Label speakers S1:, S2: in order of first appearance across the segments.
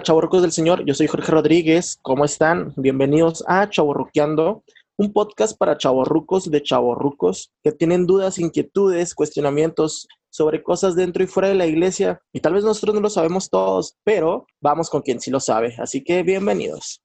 S1: Hola, del Señor. Yo soy Jorge Rodríguez. ¿Cómo están? Bienvenidos a Chavorruqueando, un podcast para chavorrucos de chavorrucos que tienen dudas, inquietudes, cuestionamientos sobre cosas dentro y fuera de la iglesia. Y tal vez nosotros no lo sabemos todos, pero vamos con quien sí lo sabe. Así que bienvenidos.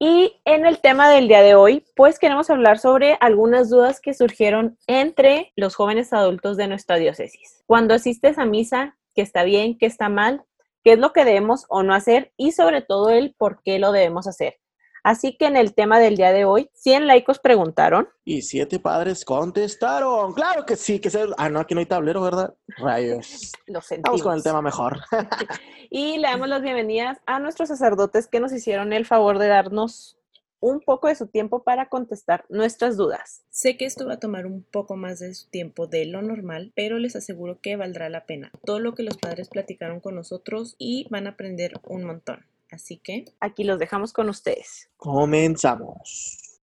S2: Y en el tema del día de hoy, pues queremos hablar sobre algunas dudas que surgieron entre los jóvenes adultos de nuestra diócesis. Cuando asistes a misa, ¿qué está bien, qué está mal? ¿Qué es lo que debemos o no hacer? Y sobre todo el por qué lo debemos hacer. Así que en el tema del día de hoy, 100 laicos preguntaron.
S1: Y siete padres contestaron. Claro que sí, que se... Ah, no, aquí no hay tablero, ¿verdad? Rayos.
S2: Lo sentimos.
S1: Vamos con el tema mejor.
S2: y le damos las bienvenidas a nuestros sacerdotes que nos hicieron el favor de darnos un poco de su tiempo para contestar nuestras dudas.
S3: Sé que esto va a tomar un poco más de su tiempo de lo normal, pero les aseguro que valdrá la pena. Todo lo que los padres platicaron con nosotros y van a aprender un montón. Así que
S2: aquí los dejamos con ustedes.
S1: Comenzamos.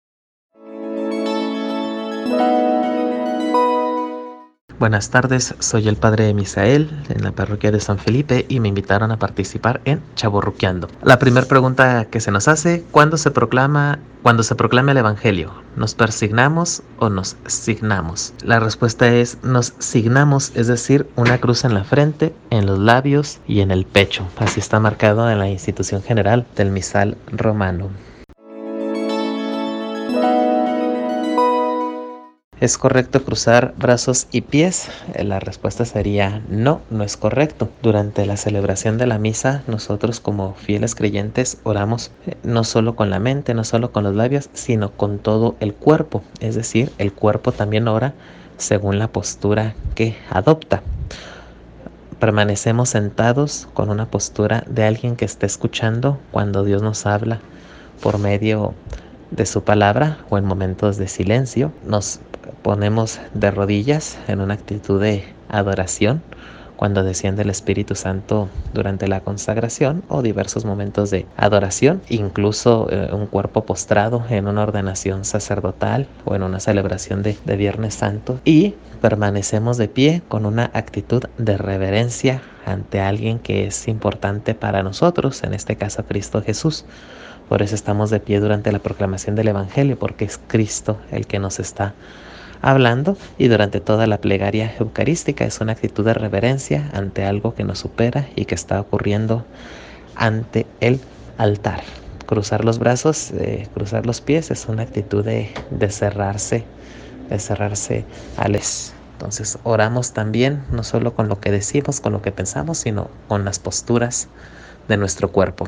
S4: Buenas tardes, soy el padre Misael en la parroquia de San Felipe y me invitaron a participar en Chaborruqueando. La primera pregunta que se nos hace, ¿cuándo se proclama cuando se proclama el Evangelio? ¿Nos persignamos o nos signamos? La respuesta es nos signamos, es decir, una cruz en la frente, en los labios y en el pecho. Así está marcado en la institución general del misal romano. ¿Es correcto cruzar brazos y pies? Eh, la respuesta sería no, no es correcto. Durante la celebración de la misa, nosotros como fieles creyentes oramos eh, no solo con la mente, no solo con los labios, sino con todo el cuerpo. Es decir, el cuerpo también ora según la postura que adopta. Permanecemos sentados con una postura de alguien que está escuchando cuando Dios nos habla por medio de su palabra o en momentos de silencio. Nos ponemos de rodillas en una actitud de adoración cuando desciende el Espíritu Santo durante la consagración o diversos momentos de adoración, incluso eh, un cuerpo postrado en una ordenación sacerdotal o en una celebración de, de Viernes Santo y permanecemos de pie con una actitud de reverencia ante alguien que es importante para nosotros, en este caso Cristo Jesús. Por eso estamos de pie durante la proclamación del Evangelio, porque es Cristo el que nos está hablando y durante toda la plegaria eucarística es una actitud de reverencia ante algo que nos supera y que está ocurriendo ante el altar. Cruzar los brazos, eh, cruzar los pies es una actitud de, de cerrarse, de cerrarse al es. Entonces oramos también no solo con lo que decimos, con lo que pensamos, sino con las posturas de nuestro cuerpo.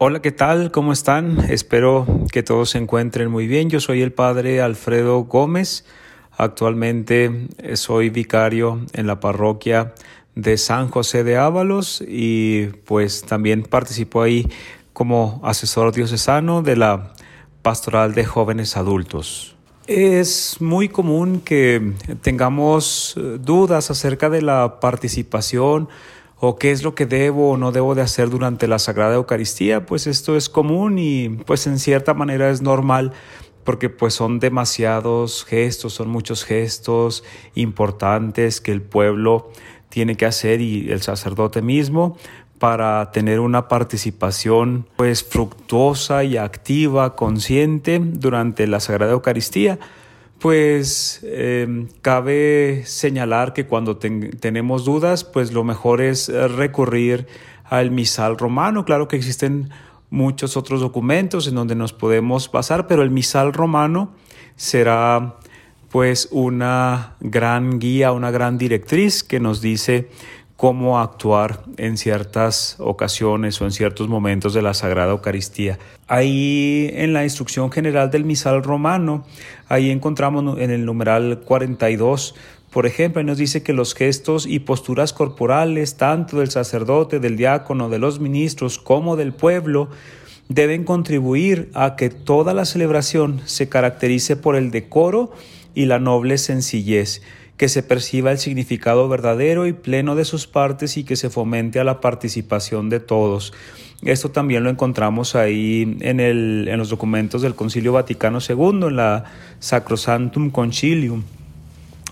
S5: Hola, ¿qué tal? ¿Cómo están? Espero que todos se encuentren muy bien. Yo soy el padre Alfredo Gómez. Actualmente soy vicario en la parroquia de San José de Ábalos y pues también participo ahí como asesor diocesano de la pastoral de jóvenes adultos. Es muy común que tengamos dudas acerca de la participación o qué es lo que debo o no debo de hacer durante la Sagrada Eucaristía, pues esto es común y pues en cierta manera es normal porque pues son demasiados gestos, son muchos gestos importantes que el pueblo tiene que hacer y el sacerdote mismo para tener una participación pues fructuosa y activa, consciente durante la Sagrada Eucaristía pues em, cabe señalar que cuando tenemos dudas, pues lo mejor es eh, recurrir al misal romano. Claro que existen muchos otros documentos en donde nos podemos basar, pero el misal romano será pues una gran guía, una gran directriz que nos dice cómo actuar en ciertas ocasiones o en ciertos momentos de la Sagrada Eucaristía. Ahí en la instrucción general del misal romano, ahí encontramos en el numeral 42, por ejemplo, nos dice que los gestos y posturas corporales, tanto del sacerdote, del diácono, de los ministros, como del pueblo, deben contribuir a que toda la celebración se caracterice por el decoro y la noble sencillez que se perciba el significado verdadero y pleno de sus partes y que se fomente a la participación de todos. Esto también lo encontramos ahí en, el, en los documentos del Concilio Vaticano II, en la Sacrosantum Concilium.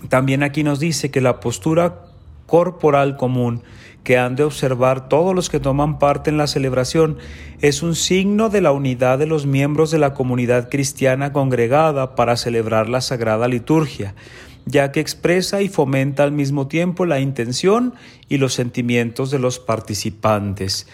S5: También aquí nos dice que la postura corporal común que han de observar todos los que toman parte en la celebración es un signo de la unidad de los miembros de la comunidad cristiana congregada para celebrar la sagrada liturgia, ya que expresa y fomenta al mismo tiempo la intención y los sentimientos de los participantes.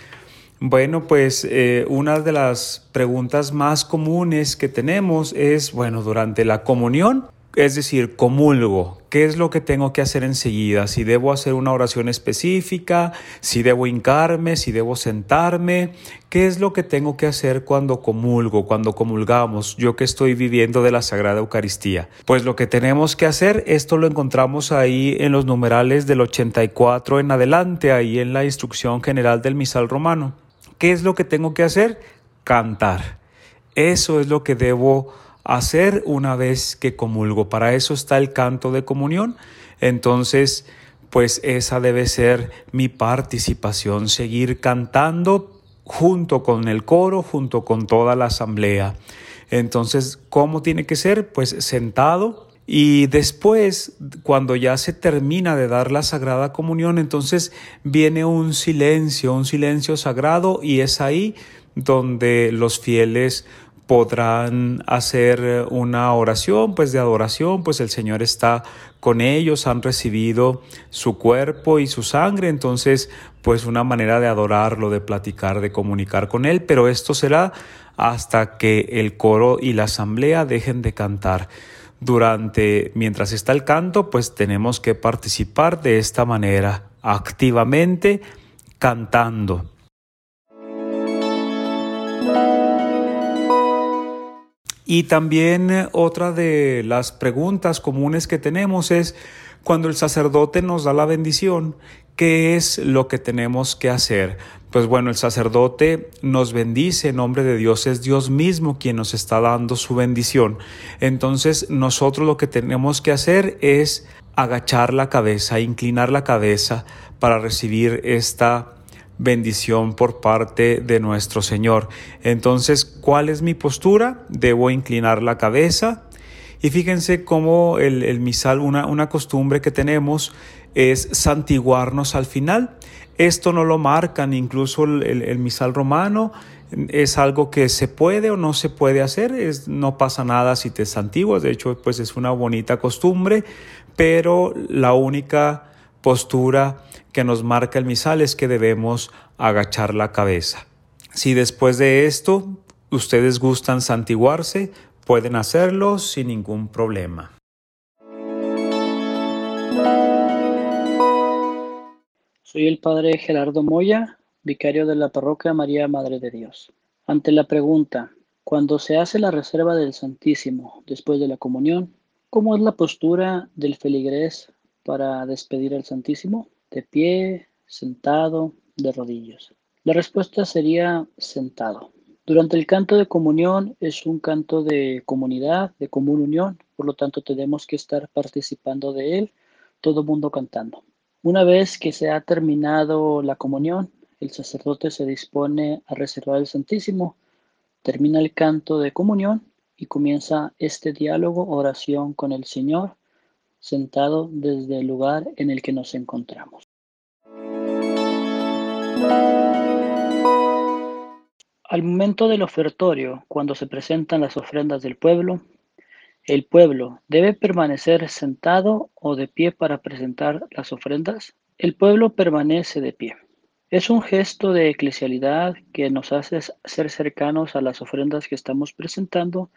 S5: Bueno, pues eh, una de las preguntas más comunes que tenemos es, bueno, durante la comunión, es decir, comulgo. ¿Qué es lo que tengo que hacer enseguida? Si debo hacer una oración específica, si debo hincarme, si debo sentarme. ¿Qué es lo que tengo que hacer cuando comulgo, cuando comulgamos, yo que estoy viviendo de la Sagrada Eucaristía? Pues lo que tenemos que hacer, esto lo encontramos ahí en los numerales del 84 en adelante, ahí en la instrucción general del misal romano. ¿Qué es lo que tengo que hacer? Cantar. Eso es lo que debo hacer una vez que comulgo. Para eso está el canto de comunión. Entonces, pues esa debe ser mi participación, seguir cantando junto con el coro, junto con toda la asamblea. Entonces, ¿cómo tiene que ser? Pues sentado. Y después, cuando ya se termina de dar la Sagrada Comunión, entonces viene un silencio, un silencio sagrado y es ahí donde los fieles podrán hacer una oración pues de adoración, pues el Señor está con ellos, han recibido su cuerpo y su sangre, entonces pues una manera de adorarlo, de platicar, de comunicar con Él, pero esto será hasta que el coro y la asamblea dejen de cantar. Durante, mientras está el canto, pues tenemos que participar de esta manera, activamente cantando. Y también eh, otra de las preguntas comunes que tenemos es cuando el sacerdote nos da la bendición, ¿qué es lo que tenemos que hacer? Pues bueno, el sacerdote nos bendice en nombre de Dios, es Dios mismo quien nos está dando su bendición. Entonces nosotros lo que tenemos que hacer es agachar la cabeza, inclinar la cabeza para recibir esta bendición por parte de nuestro Señor. Entonces, ¿cuál es mi postura? Debo inclinar la cabeza. Y fíjense cómo el, misal, una, costumbre que tenemos es santiguarnos al final. Esto no lo marcan incluso el, misal romano, es algo que se puede o no se puede hacer, no pasa nada si te santiguas, de hecho pues es una bonita costumbre, pero la única postura que nos marca el misal es que debemos agachar la cabeza. Si después de esto ustedes gustan santiguarse, pueden hacerlo sin ningún problema.
S6: Soy el padre Gerardo Moya, vicario de la parroquia María Madre de Dios. Ante la pregunta, cuando se hace la reserva del Santísimo después de la comunión, ¿cómo es la postura del feligrés para despedir al Santísimo? ¿De pie, sentado, de rodillas? La respuesta sería sentado. Durante el canto de comunión es un canto de comunidad, de común unión, por lo tanto tenemos que estar participando de él, todo mundo cantando. Una vez que se ha terminado la comunión, el sacerdote se dispone a reservar el Santísimo, termina el canto de comunión y comienza este diálogo, oración con el Señor, sentado desde el lugar en el que nos encontramos. Al momento del ofertorio, cuando se presentan las ofrendas del pueblo, ¿el pueblo debe permanecer sentado o de pie para presentar las ofrendas? El pueblo permanece de pie. Es un gesto de eclesialidad que nos hace ser cercanos a las ofrendas que estamos presentando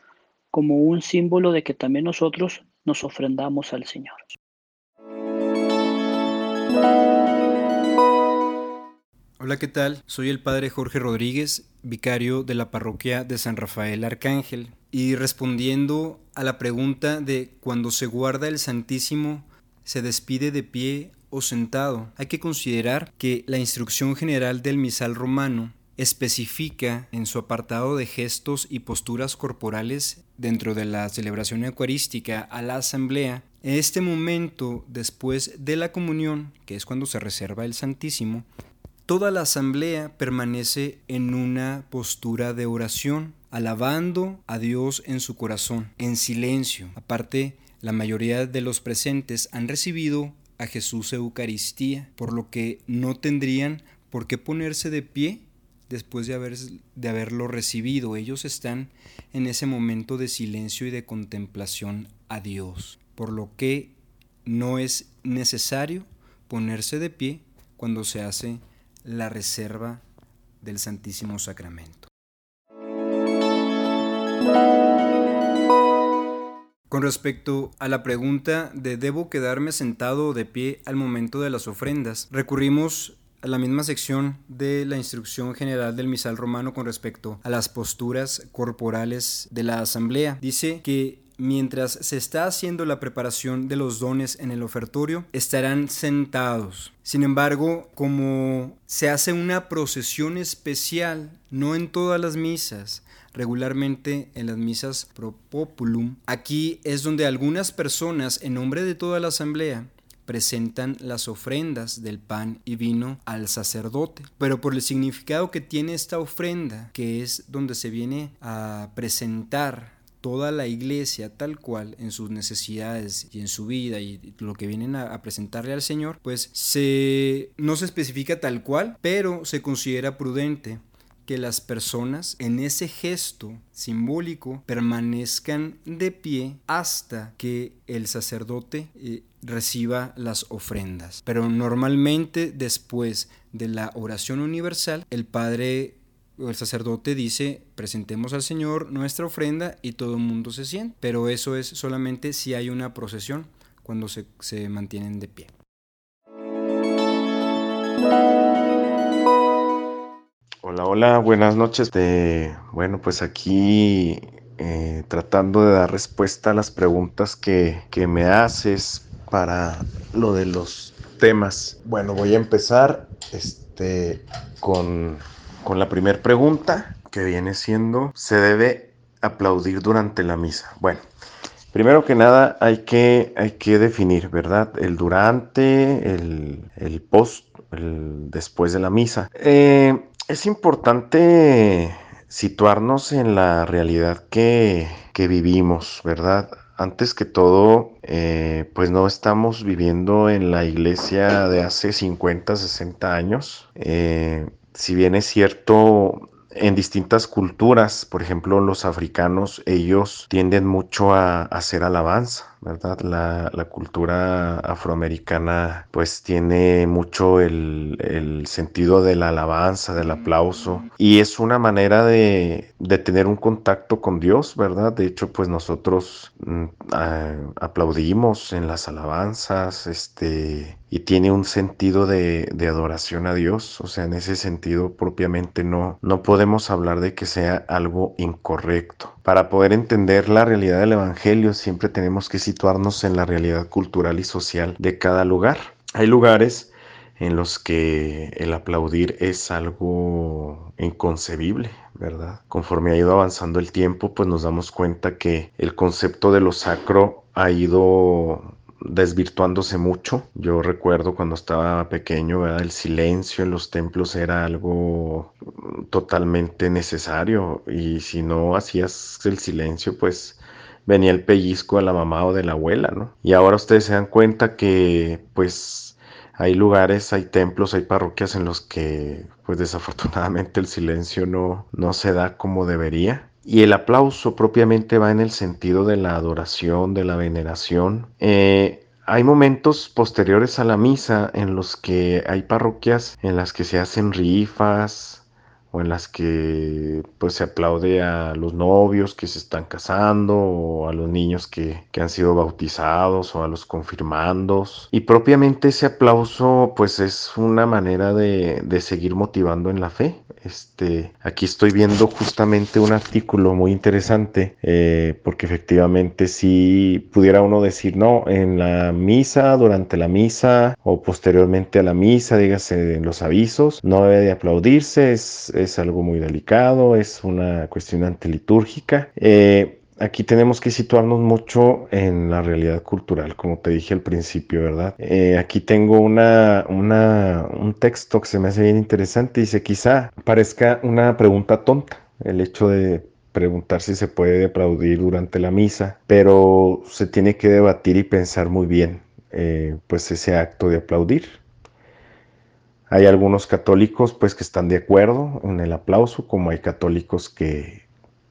S6: como un símbolo de que también nosotros nos ofrendamos al Señor.
S7: Hola, ¿qué tal? Soy el padre Jorge Rodríguez, vicario de la parroquia de San Rafael Arcángel. Y respondiendo a la pregunta de cuando se guarda el Santísimo, ¿se despide de pie o sentado? Hay que considerar que la instrucción general del misal romano especifica en su apartado de gestos y posturas corporales dentro de la celebración eucarística a la asamblea, en este momento después de la comunión, que es cuando se reserva el Santísimo, Toda la asamblea permanece en una postura de oración, alabando a Dios en su corazón, en silencio. Aparte, la mayoría de los presentes han recibido a Jesús Eucaristía, por lo que no tendrían por qué ponerse de pie después de, de haberlo recibido. Ellos están en ese momento de silencio y de contemplación a Dios, por lo que no es necesario ponerse de pie cuando se hace la reserva del Santísimo Sacramento. Con respecto a la pregunta de ¿debo quedarme sentado o de pie al momento de las ofrendas? Recurrimos a la misma sección de la instrucción general del misal romano con respecto a las posturas corporales de la asamblea. Dice que mientras se está haciendo la preparación de los dones en el ofertorio, estarán sentados. Sin embargo, como se hace una procesión especial, no en todas las misas, regularmente en las misas pro populum, aquí es donde algunas personas, en nombre de toda la asamblea, presentan las ofrendas del pan y vino al sacerdote. Pero por el significado que tiene esta ofrenda, que es donde se viene a presentar toda la iglesia tal cual en sus necesidades y en su vida y lo que vienen a, presentarle al Señor, pues se no se especifica tal cual, pero se considera prudente que las personas en ese gesto simbólico permanezcan de pie hasta que el sacerdote eh, reciba las ofrendas. Pero normalmente después de la oración universal, el Padre el sacerdote dice, presentemos al Señor nuestra ofrenda y todo el mundo se siente. Pero eso es solamente si hay una procesión, cuando se, se mantienen de pie.
S8: Hola, hola, buenas noches. bueno, pues aquí eh, tratando de dar respuesta a las preguntas que, que me haces para lo de los temas. Bueno, voy a empezar este, con con la primera pregunta, que viene siendo, ¿se debe aplaudir durante la misa? Bueno, primero que nada hay que, hay que definir, ¿verdad? El durante, el, post, el después de la misa. Eh, es importante situarnos en la realidad que, vivimos, ¿verdad? Antes que todo, eh, pues no estamos viviendo en la iglesia de hace 50, 60 años. Eh, si bien es cierto, en distintas culturas, por ejemplo los africanos, ellos tienden mucho a, hacer alabanza, ¿verdad? La, cultura afroamericana pues tiene mucho el, sentido de la alabanza, del aplauso y es una manera de, tener un contacto con Dios, ¿verdad? De hecho pues nosotros mm, aplaudimos en las alabanzas, este, y tiene un sentido de, adoración a Dios, o sea, en ese sentido propiamente no, no podemos hablar de que sea algo incorrecto. Para poder entender la realidad del Evangelio siempre tenemos que situarnos en la realidad cultural y social de cada lugar. Hay lugares en los que el aplaudir es algo inconcebible, ¿verdad? Conforme ha ido avanzando el tiempo, pues nos damos cuenta que el concepto de lo sacro ha ido desvirtuándose mucho. Yo recuerdo cuando estaba pequeño, el silencio en los templos era algo totalmente necesario y si no hacías el silencio, pues venía el pellizco a la mamá o de la abuela, ¿no? Y ahora ustedes se dan cuenta que pues hay lugares, hay templos, hay parroquias en los que pues desafortunadamente el silencio no, no se da como debería. Y el aplauso propiamente va en el sentido de la adoración, de la veneración. Eh, hay momentos posteriores a la misa en los que hay parroquias en las que se hacen rifas, o en las que pues se aplaude a los novios que se están casando o a los niños que, han sido bautizados o a los confirmandos. Y propiamente ese aplauso pues es una manera de, de seguir motivando en la fe. Este, aquí estoy viendo justamente un artículo muy interesante, eh, porque efectivamente si pudiera uno decir, no, en la misa, durante la misa o posteriormente a la misa, dígase en los avisos, no debe de aplaudirse, es, algo muy delicado, es una cuestión antilitúrgica. Eh, aquí tenemos que situarnos mucho en la realidad cultural, como te dije al principio, ¿verdad? Eh, aquí tengo una, una, un texto que se me hace bien interesante. Dice, quizá parezca una pregunta tonta el hecho de preguntar si se puede aplaudir durante la misa, pero se tiene que debatir y pensar muy bien, eh, pues ese acto de aplaudir. Hay algunos católicos pues que están de acuerdo en el aplauso, como hay católicos que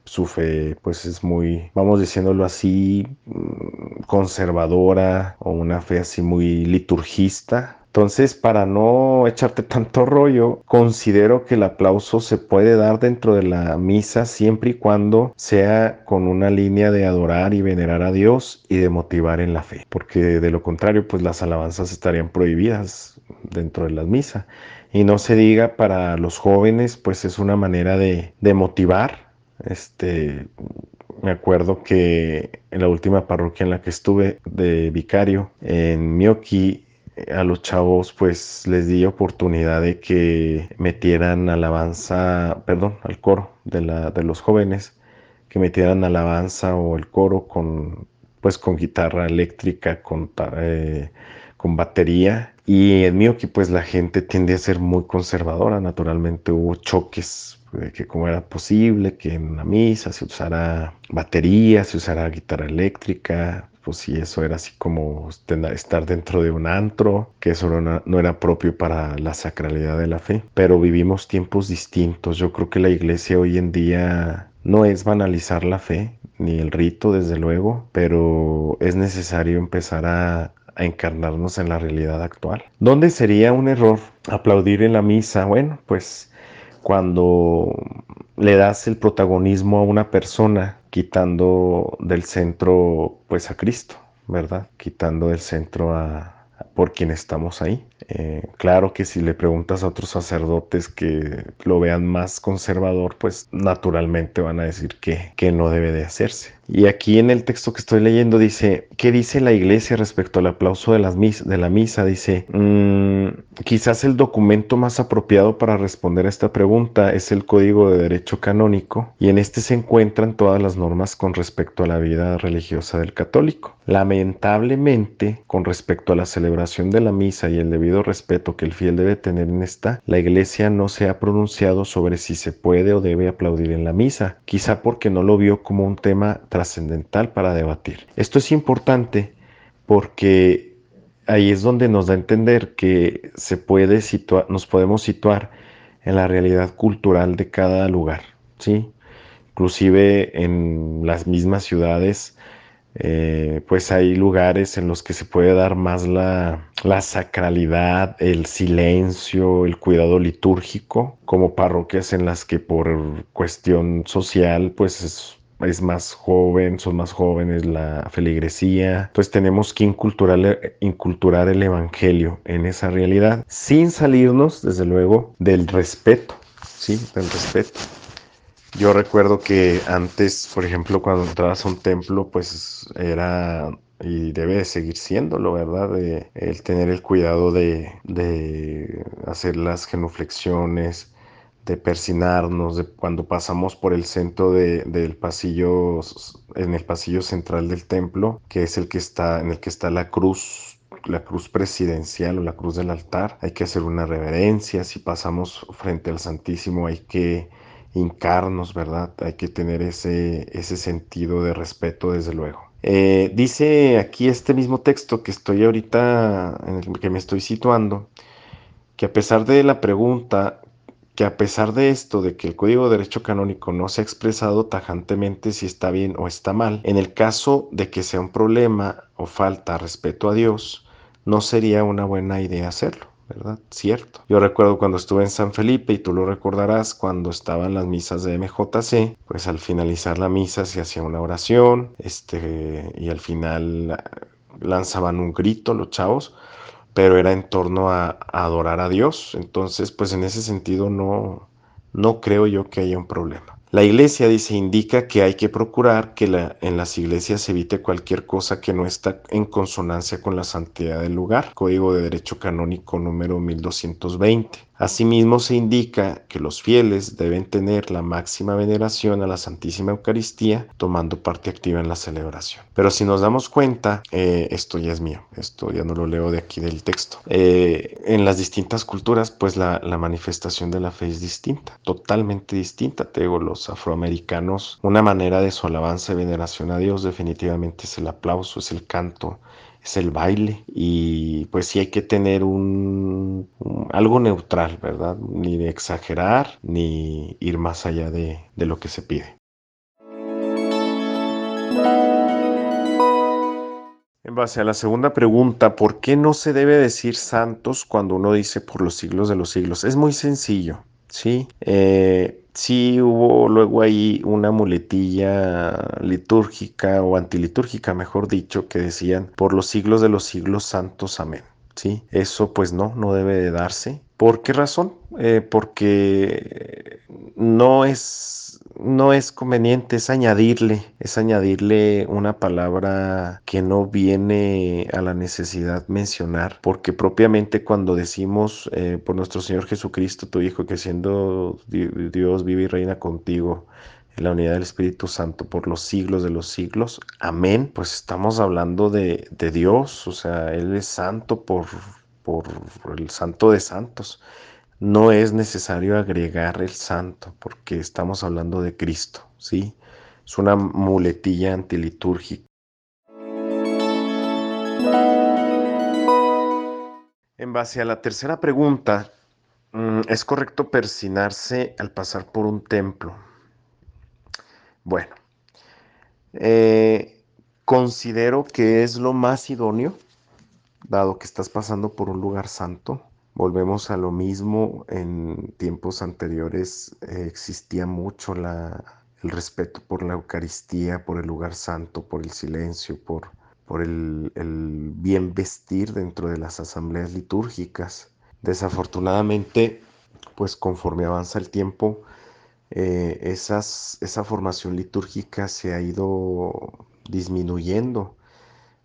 S8: su fe pues es muy, vamos diciéndolo así, mm, conservadora o una fe así muy liturgista. Entonces, para no echarte tanto rollo, considero que el aplauso se puede dar dentro de la misa siempre y cuando sea con una línea de adorar y venerar a Dios y de motivar en la fe, porque de lo contrario, pues las alabanzas estarían prohibidas dentro de la misa. Y no se diga para los jóvenes, pues es una manera de, de motivar este, me acuerdo que en la última parroquia en la que estuve de vicario, en Mioki, a los chavos pues les di oportunidad de que metieran alabanza, perdón, al coro de, la, de los jóvenes, que metieran alabanza o el coro con pues con guitarra eléctrica, con, eh, con batería. Y en Mioki pues la gente tiende a ser muy conservadora, naturalmente hubo choques de que cómo era posible que en una misa se usara batería, se usara guitarra eléctrica, pues si eso era así como estar dentro de un antro, que eso no, era propio para la sacralidad de la fe. Pero vivimos tiempos distintos. Yo creo que la iglesia hoy en día no es banalizar la fe, ni el rito, desde luego, pero es necesario empezar a, a encarnarnos en la realidad actual. ¿Dónde sería un error aplaudir en la misa? Bueno, pues cuando le das el protagonismo a una persona quitando del centro pues a Cristo, ¿verdad? Quitando del centro a, por quien estamos ahí. Eh, claro que si le preguntas a otros sacerdotes que lo vean más conservador, pues naturalmente van a decir que, que no debe de hacerse. Y aquí en el texto que estoy leyendo dice, ¿qué dice la iglesia respecto al aplauso de, las de la misa? Dice, mm, quizás el documento más apropiado para responder a esta pregunta es el Código de Derecho Canónico y en este se encuentran todas las normas con respecto a la vida religiosa del católico. Lamentablemente, con respecto a la celebración de la misa y el debido respeto que el fiel debe tener en esta, la iglesia no se ha pronunciado sobre si se puede o debe aplaudir en la misa, quizá porque no lo vio como un tema trascendental para debatir. Esto es importante porque ahí es donde nos da a entender que se puede situar, nos podemos situar en la realidad cultural de cada lugar, ¿sí? Inclusive en las mismas ciudades, eh, pues hay lugares en los que se puede dar más la, la, sacralidad, el silencio, el cuidado litúrgico, como parroquias en las que por cuestión social, pues es es más joven, son más jóvenes la feligresía. Entonces tenemos que inculturar, el Evangelio en esa realidad sin salirnos, desde luego, del respeto, ¿sí? Del respeto. Yo recuerdo que antes, por ejemplo, cuando entrabas a un templo, pues era y debe seguir siéndolo, ¿verdad? De, el tener el cuidado de, de hacer las genuflexiones, de persinarnos, de cuando pasamos por el centro del pasillo, en el pasillo central del templo, que es el que está, en el que está la cruz, la cruz presidencial o la cruz del altar, hay que hacer una reverencia, si pasamos frente al Santísimo hay que hincarnos, ¿verdad? Hay que tener ese, ese sentido de respeto, desde luego. Eh, dice aquí este mismo texto que estoy ahorita, en el que me estoy situando, que a pesar de la pregunta que a pesar de esto, de que el Código de Derecho Canónico no se ha expresado tajantemente si está bien o está mal, en el caso de que sea un problema o falta respeto a Dios, no sería una buena idea hacerlo. ¿Verdad? Cierto. Yo recuerdo cuando estuve en San Felipe y tú lo recordarás cuando estaban las misas de MJC, pues al finalizar la misa se hacía una oración, este, y al final lanzaban un grito los chavos pero era en torno a, adorar a Dios. Entonces, pues en ese sentido no, no creo yo que haya un problema. La iglesia dice, indica que hay que procurar que la, en las iglesias se evite cualquier cosa que no está en consonancia con la santidad del lugar. Código de Derecho Canónico número 1220. Asimismo se indica que los fieles deben tener la máxima veneración a la Santísima Eucaristía tomando parte activa en la celebración. Pero si nos damos cuenta, eh, esto ya es mío, esto ya no lo leo de aquí del texto. Eh, en las distintas culturas, pues la, la, manifestación de la fe es distinta, totalmente distinta. Te digo, los afroamericanos, una manera de su alabanza y veneración a Dios definitivamente es el aplauso, es el canto, es el baile y pues sí hay que tener un, algo neutral, ¿verdad? Ni de exagerar ni ir más allá de, de lo que se pide. En base a la segunda pregunta, ¿por qué no se debe decir santos cuando uno dice por los siglos de los siglos? Es muy sencillo, ¿sí? Eh, sí hubo luego ahí una muletilla litúrgica o antilitúrgica, mejor dicho, que decían por los siglos de los siglos santos, amén. Sí, eso pues no, no debe de darse. ¿Por qué razón? Eh, porque no es no es conveniente, es añadirle, es añadirle una palabra que no viene a la necesidad mencionar, porque propiamente cuando decimos eh, por nuestro Señor Jesucristo, tu Hijo, que siendo Dios vive y reina contigo, en la unidad del Espíritu Santo por los siglos de los siglos. Amén. Pues estamos hablando de, de Dios, o sea, Él es santo por, por el santo de santos no es necesario agregar el santo porque estamos hablando de Cristo, ¿sí? Es una muletilla antilitúrgica. En base a la tercera pregunta, mm, ¿es correcto persinarse al pasar por un templo? Bueno, eh, considero que es lo más idóneo, dado que estás pasando por un lugar santo, Volvemos a lo mismo, en tiempos anteriores eh, existía mucho el respeto por la Eucaristía, por el lugar santo, por el silencio, por, por el, bien vestir dentro de las asambleas litúrgicas. Desafortunadamente, pues conforme avanza el tiempo, eh, esa formación litúrgica se ha ido disminuyendo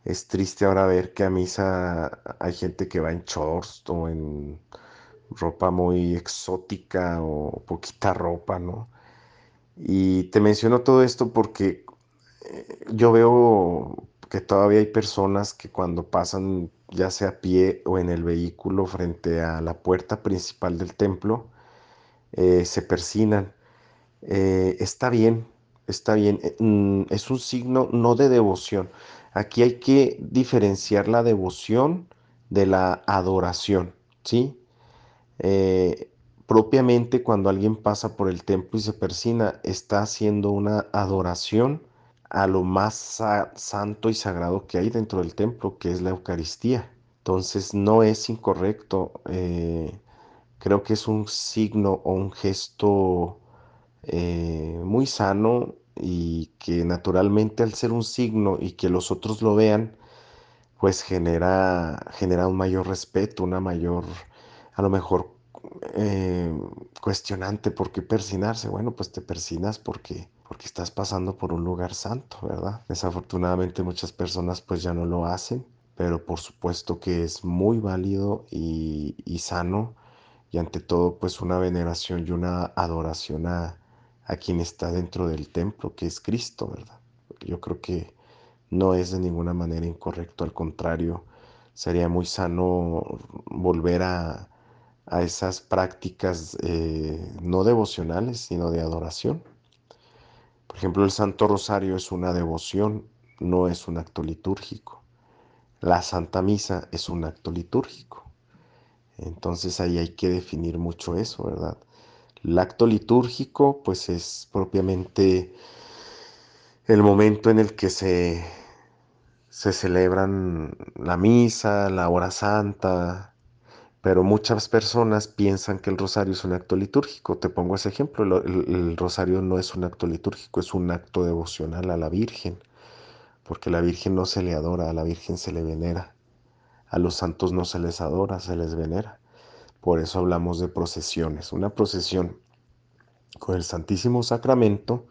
S8: es triste ahora ver que a misa hay gente que va en shorts o en ropa muy exótica o poquita ropa, ¿no? Y te menciono todo esto porque eh, yo veo que todavía hay personas que cuando pasan ya sea a pie o en el vehículo frente a la puerta principal del templo, eh, se persinan. Eh, está bien, está bien. Mm, es un signo no de devoción. Aquí hay que diferenciar la devoción de la adoración, ¿sí? Eh, propiamente cuando alguien pasa por el templo y se persina, está haciendo una adoración a lo más santo y sagrado que hay dentro del templo, que es la Eucaristía. Entonces no es incorrecto, eh, creo que es un signo o un gesto eh, muy sano y que naturalmente al ser un signo y que los otros lo vean, pues genera, genera un mayor respeto, una mayor, a lo mejor eh, cuestionante, ¿por qué persinarse? Bueno, pues te persinas porque, porque estás pasando por un lugar santo, ¿verdad? Desafortunadamente muchas personas pues ya no lo hacen, pero por supuesto que es muy válido y, y sano y ante todo pues una veneración y una adoración a, a quien está dentro del templo, que es Cristo, ¿verdad? Yo creo que no es de ninguna manera incorrecto, al contrario, sería muy sano volver a, esas prácticas eh, no devocionales, sino de adoración. Por ejemplo, el Santo Rosario es una devoción, no es un acto litúrgico. La Santa Misa es un acto litúrgico. Entonces ahí hay que definir mucho eso, ¿verdad? El acto litúrgico, pues es propiamente el momento en el que se, se celebran la misa, la hora santa, pero muchas personas piensan que el rosario es un acto litúrgico. Te pongo ese ejemplo, el, el, rosario no es un acto litúrgico, es un acto devocional a la Virgen, porque la Virgen no se le adora, a la Virgen se le venera, a los santos no se les adora, se les venera. Por eso hablamos de procesiones. Una procesión con el Santísimo Sacramento,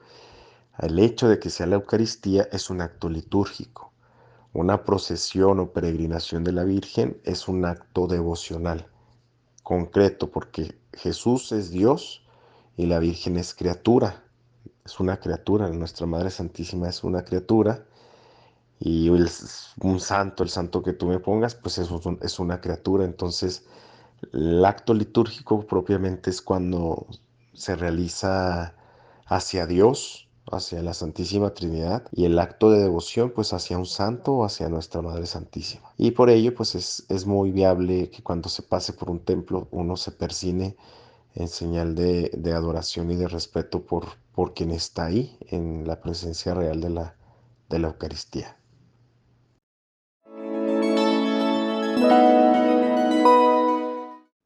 S8: el hecho de que sea la Eucaristía es un acto litúrgico. Una procesión o peregrinación de la Virgen es un acto devocional, concreto, porque Jesús es Dios y la Virgen es criatura, es una criatura, nuestra Madre Santísima es una criatura y un santo, el santo que tú me pongas, pues es, es una criatura, entonces el acto litúrgico propiamente es cuando se realiza hacia Dios, hacia la Santísima Trinidad y el acto de devoción pues hacia un santo o hacia nuestra Madre Santísima. Y por ello pues es, es muy viable que cuando se pase por un templo uno se persine en señal de, de, adoración y de respeto por, por quien está ahí en la presencia real de la, de la Eucaristía.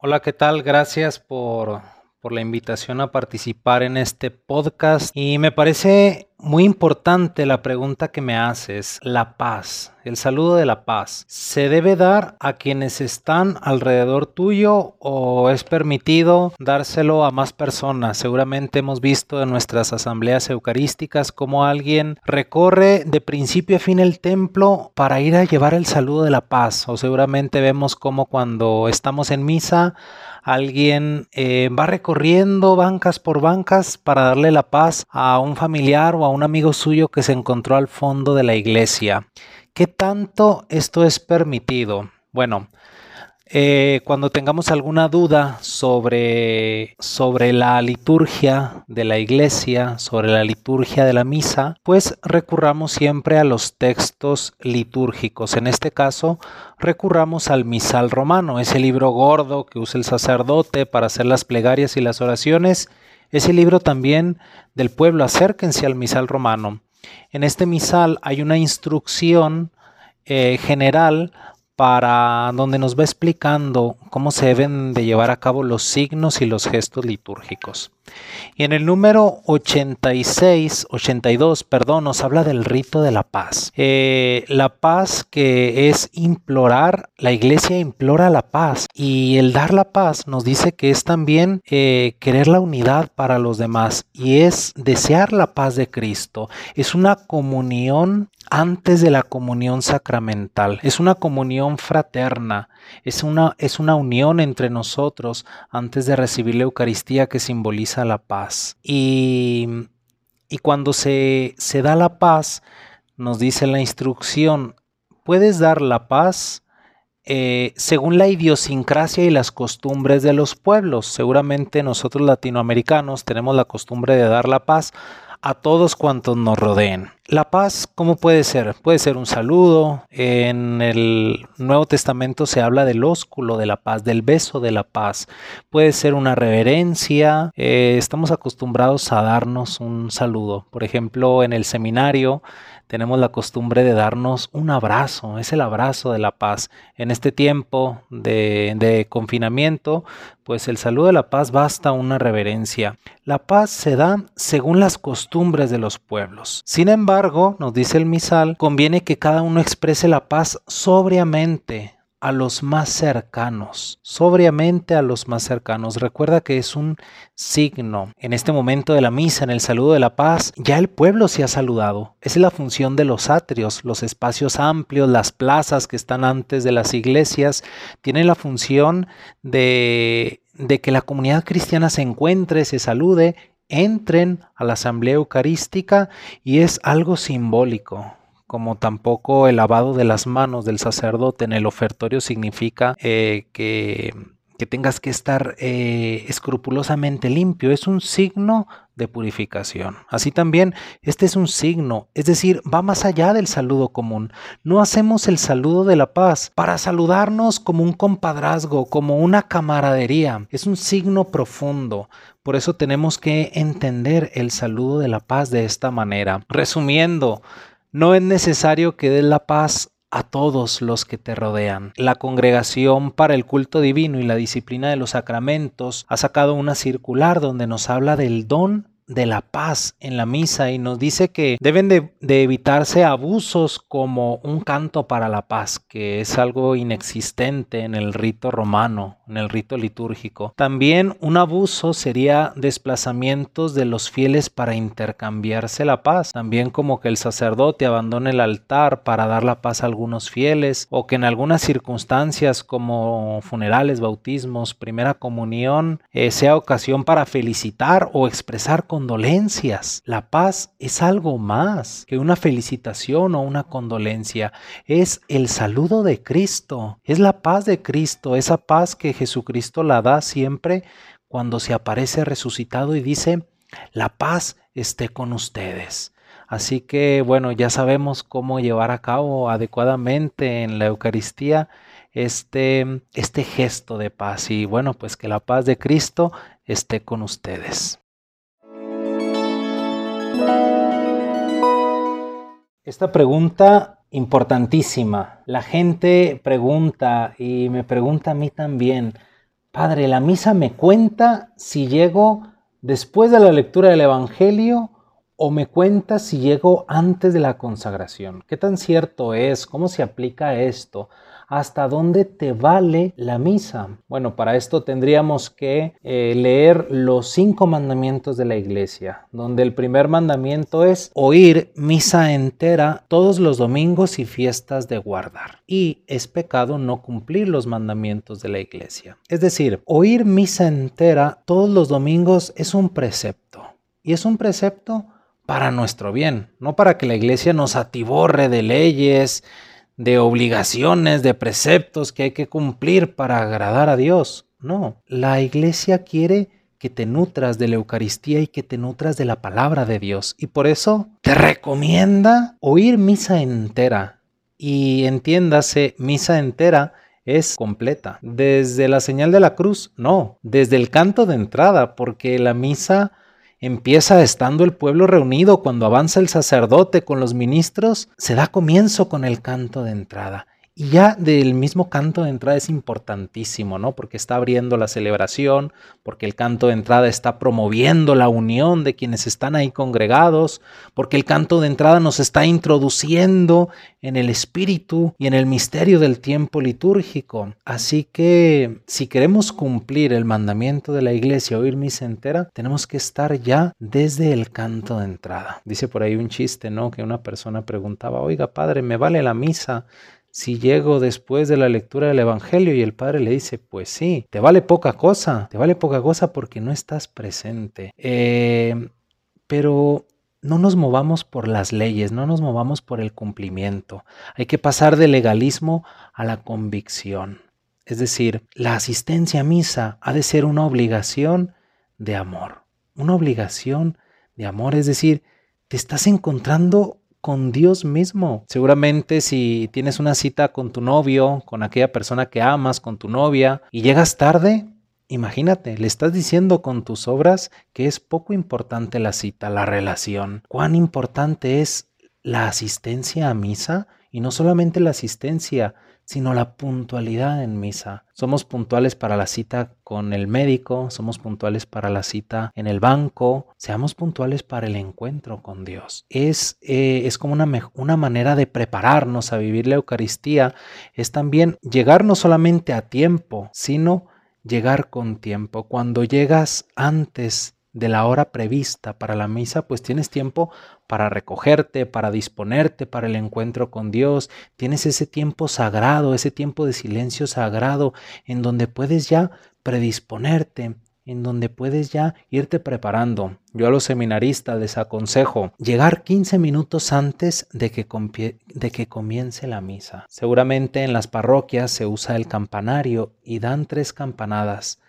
S9: Hola, ¿qué tal? Gracias por por la invitación a participar en este podcast y me parece muy importante la pregunta que me haces, la paz, el saludo de la paz. ¿Se debe dar a quienes están alrededor tuyo o es permitido dárselo a más personas? Seguramente hemos visto en nuestras asambleas eucarísticas cómo alguien recorre de principio a fin el templo para ir a llevar el saludo de la paz o seguramente vemos como cuando estamos en misa alguien eh, va recorriendo bancas por bancas para darle la paz a un familiar o a un amigo suyo que se encontró al fondo de la iglesia. ¿Qué tanto esto es permitido? Bueno, eh, cuando tengamos alguna duda sobre, sobre la liturgia de la iglesia, sobre la liturgia de la misa, pues recurramos siempre a los textos litúrgicos. En este caso, recurramos al misal romano, ese libro gordo que usa el sacerdote para hacer las plegarias y las oraciones. Ese libro también del pueblo, acérquense al misal romano. En este misal hay una instrucción eh, general para donde nos va explicando cómo se deben de llevar a cabo los signos y los gestos litúrgicos. Y en el número 86, 82, perdón, nos habla del rito de la paz. Eh, la paz que es implorar, la iglesia implora la paz y el dar la paz nos dice que es también eh, querer la unidad para los demás y es desear la paz de Cristo. Es una comunión antes de la comunión sacramental. Es una comunión fraterna, es una, es una unión entre nosotros antes de recibir la Eucaristía que simboliza la paz. Y, y cuando se, se da la paz, nos dice la instrucción, puedes dar la paz eh, según la idiosincrasia y las costumbres de los pueblos. Seguramente nosotros latinoamericanos tenemos la costumbre de dar la paz a todos cuantos nos rodeen. La paz, ¿cómo puede ser? Puede ser un saludo. En el Nuevo Testamento se habla del ósculo de la paz, del beso de la paz. Puede ser una reverencia. Eh, estamos acostumbrados a darnos un saludo. Por ejemplo, en el seminario tenemos la costumbre de darnos un abrazo, es el abrazo de la paz. En este tiempo de, confinamiento, pues el saludo de la paz basta una reverencia. La paz se da según las costumbres de los pueblos. Sin embargo, nos dice el misal, conviene que cada uno exprese la paz sobriamente, a los más cercanos, sobriamente a los más cercanos. Recuerda que es un signo. En este momento de la misa, en el saludo de la paz, ya el pueblo se ha saludado. Esa es la función de los atrios, los espacios amplios, las plazas que están antes de las iglesias, tienen la función de que la comunidad cristiana se encuentre, se salude, entren a la asamblea eucarística y es algo simbólico como tampoco el lavado de las manos del sacerdote en el ofertorio significa eh, que, tengas que estar eh, escrupulosamente limpio. Es un signo de purificación. Así también, este es un signo, es decir, va más allá del saludo común. No hacemos el saludo de la paz para saludarnos como un compadrazgo, como una camaradería. Es un signo profundo. Por eso tenemos que entender el saludo de la paz de esta manera. Resumiendo, no es necesario que des la paz a todos los que te rodean. La Congregación para el Culto Divino y la Disciplina de los Sacramentos ha sacado una circular donde nos habla del don de la paz en la misa y nos dice que deben de, evitarse abusos como un canto para la paz, que es algo inexistente en el rito romano, en el rito litúrgico. También un abuso sería desplazamientos de los fieles para intercambiarse la paz. También como que el sacerdote abandone el altar para dar la paz a algunos fieles o que en algunas circunstancias como funerales, bautismos, primera comunión, eh, sea ocasión para felicitar o expresar condolencias. La paz es algo más que una felicitación o una condolencia. Es el saludo de Cristo. Es la paz de Cristo, esa paz que Jesucristo la da siempre cuando se aparece resucitado y dice, la paz esté con ustedes. Así que bueno, ya sabemos cómo llevar a cabo adecuadamente en la Eucaristía este, este gesto de paz. Y bueno, pues que la paz de Cristo esté con ustedes. Esta pregunta importantísima. La gente pregunta y me pregunta a mí también, Padre, la misa me cuenta si llego después de la lectura del Evangelio o me cuenta si llego antes de la consagración. ¿Qué tan cierto es? ¿Cómo se aplica esto? Hasta dónde te vale la misa. Bueno, para esto tendríamos que eh, leer los cinco mandamientos de la iglesia, donde el primer mandamiento es oír misa entera todos los domingos y fiestas de guardar. Y es pecado no cumplir los mandamientos de la iglesia. Es decir, oír misa entera todos los domingos es un precepto. Y es un precepto para nuestro bien, no para que la iglesia nos atiborre de leyes, de obligaciones, de preceptos que hay que cumplir para agradar a Dios. No, la iglesia quiere que te nutras de la Eucaristía y que te nutras de la palabra de Dios. Y por eso te recomienda oír misa entera. Y entiéndase, misa entera es completa. Desde la señal de la cruz, no, desde el canto de entrada, porque la misa Empieza estando el pueblo reunido, cuando avanza el sacerdote con los ministros, se da comienzo con el canto de entrada. Y ya del mismo canto de entrada es importantísimo, ¿no? Porque está abriendo la celebración, porque el canto de entrada está promoviendo la unión de quienes están ahí congregados, porque el canto de entrada nos está introduciendo en el espíritu y en el misterio del tiempo litúrgico. Así que si queremos cumplir el mandamiento de la iglesia, oír misa entera, tenemos que estar ya desde el canto de entrada. Dice por ahí un chiste, ¿no? Que una persona preguntaba, oiga, padre, ¿me vale la misa? Si llego después de la lectura del Evangelio y el Padre le dice, pues sí, te vale poca cosa, te vale poca cosa porque no estás presente. Eh, pero no nos movamos por las leyes, no nos movamos por el cumplimiento. Hay que pasar del legalismo a la convicción. Es decir, la asistencia a misa ha de ser una obligación de amor, una obligación de amor, es decir, te estás encontrando con Dios mismo. Seguramente si tienes una cita con tu novio, con aquella persona que amas, con tu novia, y llegas tarde, imagínate, le estás diciendo con tus obras que es poco importante la cita, la relación. Cuán importante es la asistencia a misa y no solamente la asistencia, sino la puntualidad en misa. Somos puntuales para la cita con el médico, somos puntuales para la cita en el banco, seamos puntuales para el encuentro con Dios. Es, eh, es como una, una manera de prepararnos a vivir la Eucaristía, es también llegar no solamente a tiempo, sino llegar con tiempo. Cuando llegas antes de la hora prevista para la misa, pues tienes tiempo para recogerte, para disponerte para el encuentro con Dios. Tienes ese tiempo sagrado, ese tiempo de silencio sagrado, en donde puedes ya predisponerte, en donde puedes ya irte preparando. Yo a los seminaristas les aconsejo llegar 15 minutos antes de que, de que comience la misa. Seguramente en las parroquias se usa el campanario y dan tres campanadas.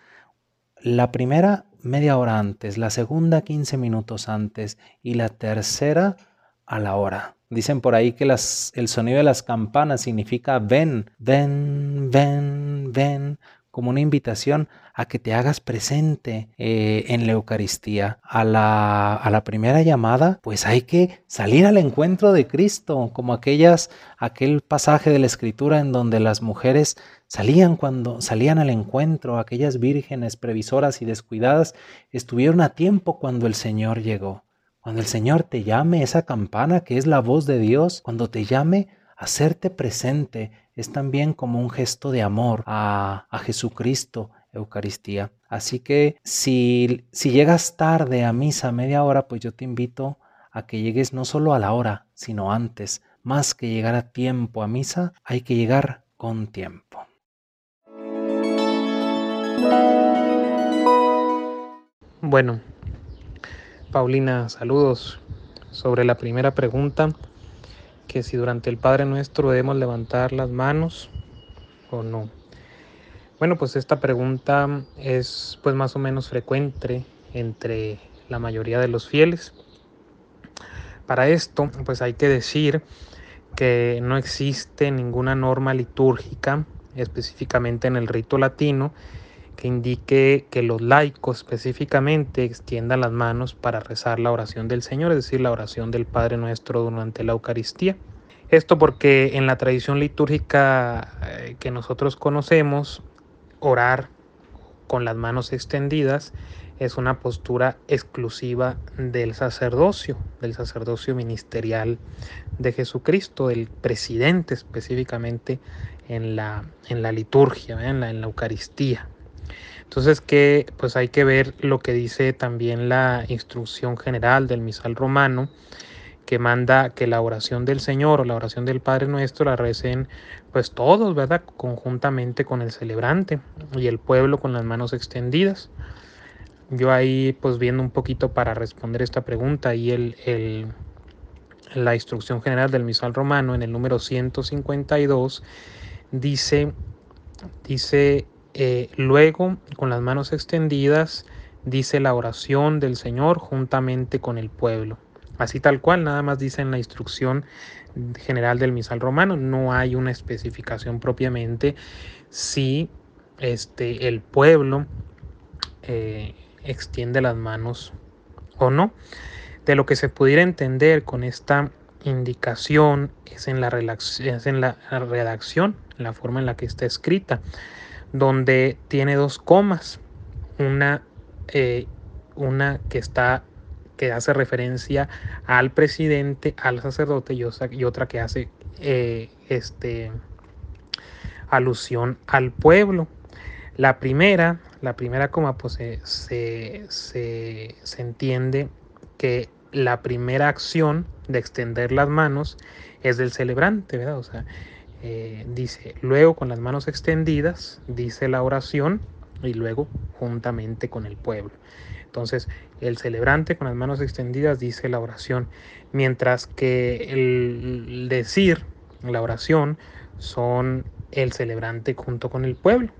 S9: La primera media hora antes, la segunda 15 minutos antes y la tercera a la hora. Dicen por ahí que el sonido de las campanas significa ven, ven, ven, ven, como una invitación a que te hagas presente eh, en la Eucaristía. A la, a la primera llamada, pues hay que salir al encuentro de Cristo, como aquellas, aquel pasaje de la Escritura en donde las mujeres salían cuando salían al encuentro, aquellas vírgenes previsoras y descuidadas estuvieron a tiempo cuando el Señor llegó. Cuando el Señor te llame, esa campana que es la voz de Dios, cuando te llame, hacerte presente es también como un gesto de amor a, a Jesucristo, Eucaristía. Así que si, si llegas tarde a misa media hora, pues yo te invito a que llegues no solo a la hora, sino antes. Más que llegar a tiempo a misa, hay que llegar con tiempo.
S10: Bueno, Paulina, saludos. Sobre la primera pregunta, que si durante el Padre Nuestro debemos levantar las manos o no. Bueno, pues esta pregunta es pues más o menos frecuente entre la mayoría de los fieles. Para esto, pues hay que decir que no existe ninguna norma litúrgica, específicamente en el rito latino, que indique que los laicos específicamente extiendan las manos para rezar la oración del Señor, es decir, la oración del Padre Nuestro durante la Eucaristía. Esto porque en la tradición litúrgica eh, que nosotros conocemos, orar con las manos extendidas es una postura exclusiva del sacerdocio, del sacerdocio ministerial de Jesucristo, del presidente específicamente en la, en la liturgia, en la, en la Eucaristía. Entonces que pues hay que ver lo que dice también la instrucción general del misal romano que manda que la oración del Señor o la oración del Padre Nuestro la recen pues todos, ¿verdad? Conjuntamente con el celebrante y el pueblo con las manos extendidas. Yo ahí pues viendo un poquito para responder esta pregunta y el, el, la instrucción general del misal romano en el número 152 dice, dice eh, luego, con las manos extendidas, dice la oración del Señor juntamente con el pueblo. Así tal cual, nada más dice en la instrucción general del misal romano, no hay una especificación propiamente si este, el pueblo eh, extiende las manos o no. De lo que se pudiera entender con esta indicación es en la, es en la redacción, la forma en la que está escrita donde tiene dos comas, una, eh, una que está que hace referencia al presidente, al sacerdote y otra, que hace eh, este, alusión al pueblo. La primera, la primera coma, pues se, se, entiende que la primera acción de extender las manos es del celebrante, ¿verdad? O sea, eh, dice, luego con las manos extendidas, dice la oración y luego juntamente con el pueblo. Entonces, el celebrante con las manos extendidas dice la oración, mientras que el decir la oración son el celebrante junto con el pueblo.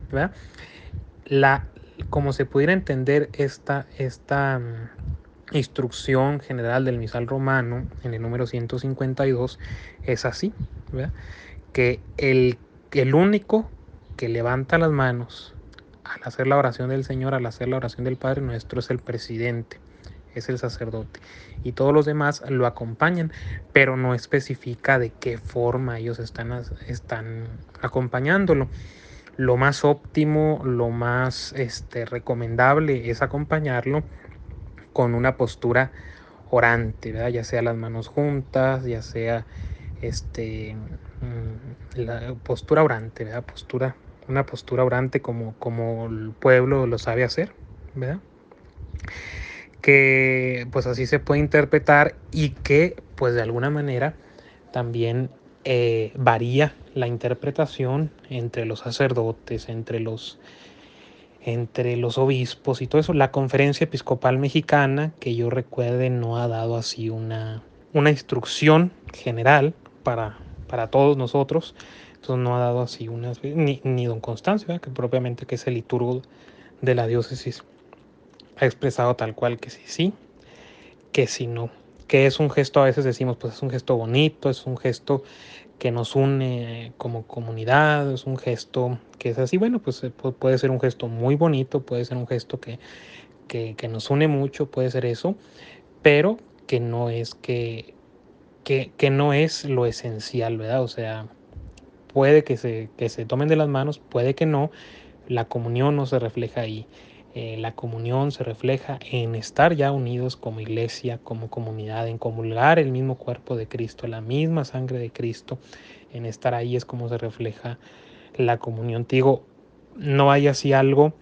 S10: La, como se pudiera entender esta, esta mm, instrucción general del misal romano en el número 152 es así. ¿verdad? Que el, el único que levanta las manos al hacer la oración del Señor, al hacer la oración del Padre nuestro, es el presidente, es el sacerdote. Y todos los demás lo acompañan, pero no especifica de qué forma ellos están, están acompañándolo. Lo más óptimo, lo más este, recomendable es acompañarlo con una postura orante, ya sea las manos juntas, ya sea este, la postura orante, ¿verdad? Postura, una postura orante como, como el pueblo lo sabe hacer, ¿verdad? Que pues así se puede interpretar y que pues de alguna manera también eh, varía la interpretación entre los sacerdotes, entre los, entre los obispos y todo eso. La conferencia episcopal mexicana, que yo recuerde, no ha dado así una, una instrucción general para, para todos nosotros. Entonces no ha dado así unas ni, ni don Constancio, que propiamente que es el liturgo de la diócesis, ha expresado tal cual que sí, sí, que sí no. que es un gesto, a veces decimos, pues es un gesto bonito, es un gesto que nos une como comunidad, es un gesto que es así, bueno, pues puede ser un gesto muy bonito, puede ser un gesto que, que, nos une mucho, puede ser eso, pero que no es que, que, que, no es lo esencial, ¿verdad? O sea, puede que se, que se tomen de las manos, puede que no, la comunión no se refleja ahí. Eh, la comunión se refleja en estar ya unidos como iglesia, como comunidad, en comulgar el mismo cuerpo de Cristo, la misma sangre de Cristo. En estar ahí es como se refleja la comunión. Te digo, no hay así algo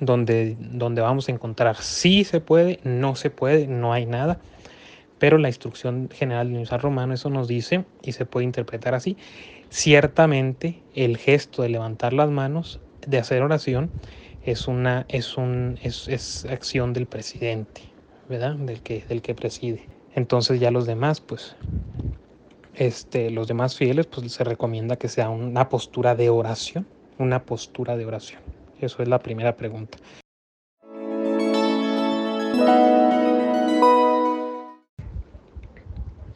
S10: donde, donde vamos a encontrar sí se puede, no se puede, no hay nada. Pero la instrucción general del Universal Romano eso nos dice y se puede interpretar así. Ciertamente el gesto de levantar las manos, de hacer oración, es una es un es, acción del presidente, ¿verdad? Del que del que preside. Entonces ya los demás, pues este, los demás fieles, pues se recomienda que sea una postura de oración, una postura de oración. Eso es la primera pregunta.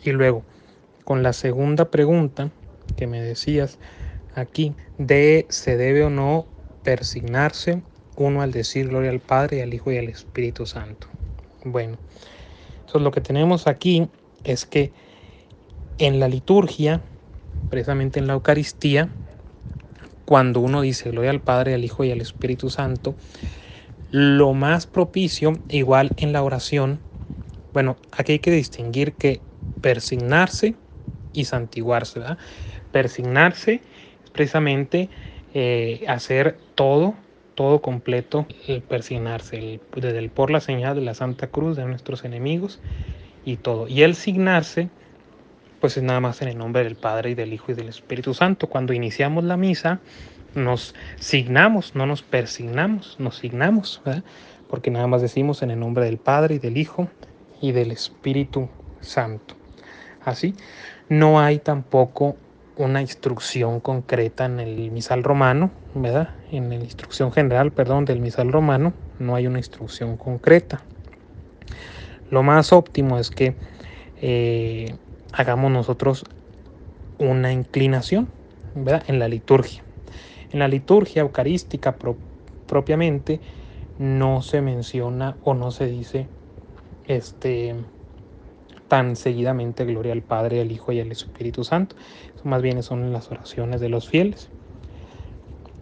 S10: Y luego, con la segunda pregunta que me decías aquí, de se debe o no persignarse uno al decir gloria al Padre, al Hijo y al Espíritu Santo. Bueno, entonces lo que tenemos aquí es que en la liturgia, precisamente en la Eucaristía, cuando uno dice gloria al Padre, al Hijo y al Espíritu Santo, lo más propicio, igual en la oración, bueno, aquí hay que distinguir que persignarse y santiguarse, ¿verdad? Persignarse es precisamente eh, hacer todo todo completo, el persignarse, desde el por la señal de la Santa Cruz de nuestros enemigos y todo. Y el signarse, pues es nada más en el nombre del Padre y del Hijo y del Espíritu Santo. Cuando iniciamos la misa, nos signamos, no nos persignamos, nos signamos, porque nada más decimos en el nombre del Padre y del Hijo y del Espíritu Santo. Así, no hay tampoco una instrucción concreta en el misal romano, ¿verdad? En la instrucción general, perdón, del misal romano, no hay una instrucción concreta. Lo más óptimo es que eh, hagamos nosotros una inclinación, ¿verdad? En la liturgia. En la liturgia eucarística propiamente no se menciona o no se dice este tan seguidamente gloria al Padre, al Hijo y al Espíritu Santo. Más bien son las oraciones de los fieles.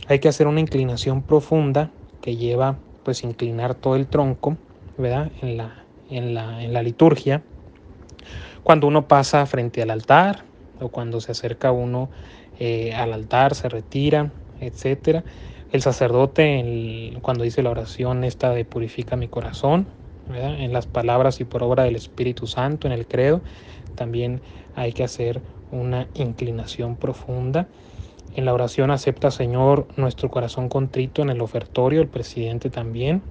S10: Hay que hacer una inclinación profunda que lleva pues inclinar todo el tronco, ¿verdad? En la, en la, en la liturgia. Cuando uno pasa frente al altar o cuando se acerca uno eh, al altar, se retira, etcétera. El sacerdote, cuando dice la oración esta de purifica mi corazón, en las palabras y por obra del Espíritu Santo, en el credo, también hay que hacer una inclinación profunda. En la oración acepta, Señor, nuestro corazón contrito en el ofertorio, el presidente también.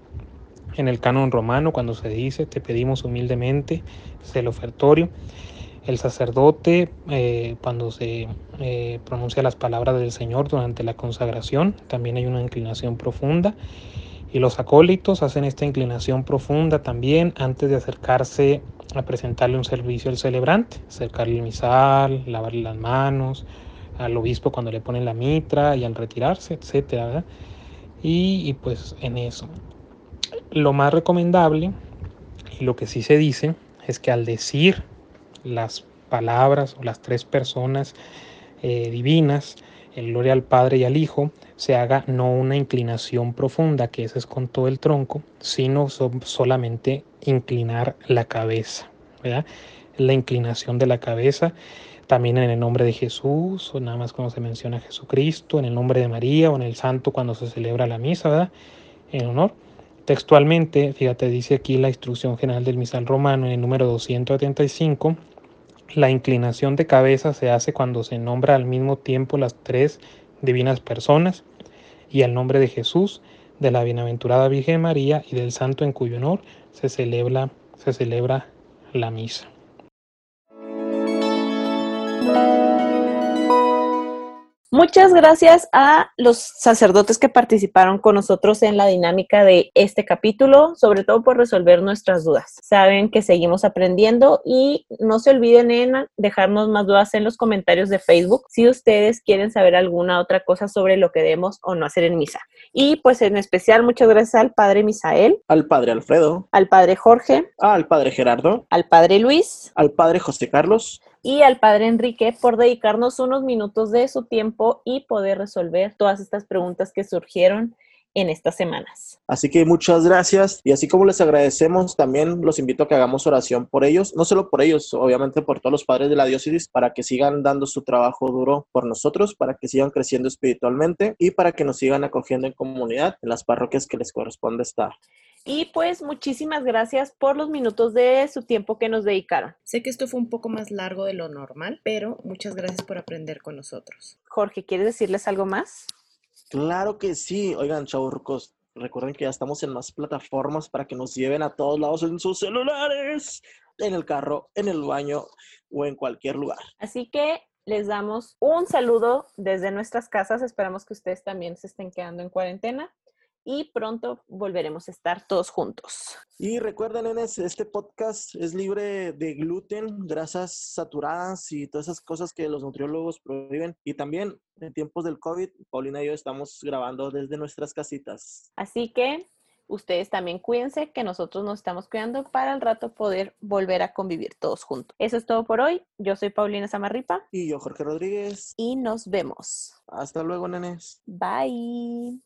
S10: En el canon romano, cuando se dice, te pedimos humildemente, es el ofertorio. El sacerdote, eh, cuando se eh, pronuncia las palabras del Señor durante la consagración, también hay una inclinación profunda. Y los acólitos hacen esta inclinación profunda también antes de acercarse a presentarle un servicio al celebrante, acercarle el misal, lavarle las manos, al obispo cuando le ponen la mitra y al retirarse. Y, y pues en eso. Lo más recomendable y lo que sí se dice es que al decir las palabras o las tres personas eh, divinas, el gloria al Padre y al Hijo, se haga no una inclinación profunda, que ese es con todo el tronco, sino solamente inclinar la cabeza. La inclinación de la cabeza, también en el nombre de Jesús, o nada más cuando se menciona Jesucristo, en el nombre de María o en el Santo cuando se celebra la misa, ¿verdad? En honor. Textualmente, fíjate, dice aquí la instrucción general del misal romano en el número 275, la inclinación de cabeza se hace cuando se nombra al mismo tiempo las tres divinas personas y al nombre de Jesús, de la bienaventurada Virgen María y del santo en cuyo honor se celebra, se celebra la misa.
S2: Muchas gracias a los sacerdotes que participaron con nosotros en la dinámica de este capítulo, sobre todo por resolver nuestras dudas. Saben que seguimos aprendiendo y no se olviden en dejarnos más dudas en los comentarios de Facebook si ustedes quieren saber alguna otra cosa sobre lo que debemos o no hacer en misa. Y pues en especial muchas gracias al padre Misael,
S1: Al padre Alfredo,
S2: al padre Jorge,
S1: al padre Gerardo,
S2: al padre Luis
S1: al padre José Carlos,
S2: y al padre Enrique por dedicarnos unos minutos de su tiempo y poder resolver todas estas preguntas que surgieron en estas semanas.
S1: Así que muchas gracias y así como les agradecemos, también los invito a que hagamos oración por ellos, no solo por ellos, obviamente por todos los padres de la diócesis, para que sigan dando su trabajo duro por nosotros, para que sigan creciendo espiritualmente y para que nos sigan acogiendo en comunidad en las parroquias que les corresponde estar.
S2: Y pues muchísimas gracias por los minutos de su tiempo que nos dedicaron.
S3: Sé que esto fue un poco más largo de lo normal, pero muchas gracias por aprender con nosotros.
S2: Jorge, ¿quieres decirles algo más?
S1: Claro que sí, oigan, chavos recuerden que ya estamos en más plataformas para que nos lleven a todos lados en sus celulares, en el carro, en el baño o en cualquier lugar.
S2: Así que les damos un saludo desde nuestras casas. Esperamos que ustedes también se estén quedando en cuarentena y pronto volveremos a estar todos juntos.
S1: Y recuerden, nenes, este podcast es libre de gluten, grasas saturadas y todas esas cosas que los nutriólogos prohíben. Y también en tiempos del COVID, Paulina y yo estamos grabando desde nuestras casitas.
S2: Así que ustedes también cuídense, que nosotros nos estamos cuidando para al rato poder volver a convivir todos juntos. Eso es todo por hoy. Yo soy Paulina Zamarripa
S1: Y yo, Jorge Rodríguez.
S2: y nos vemos.
S1: Hasta luego, nenes.
S2: Bye.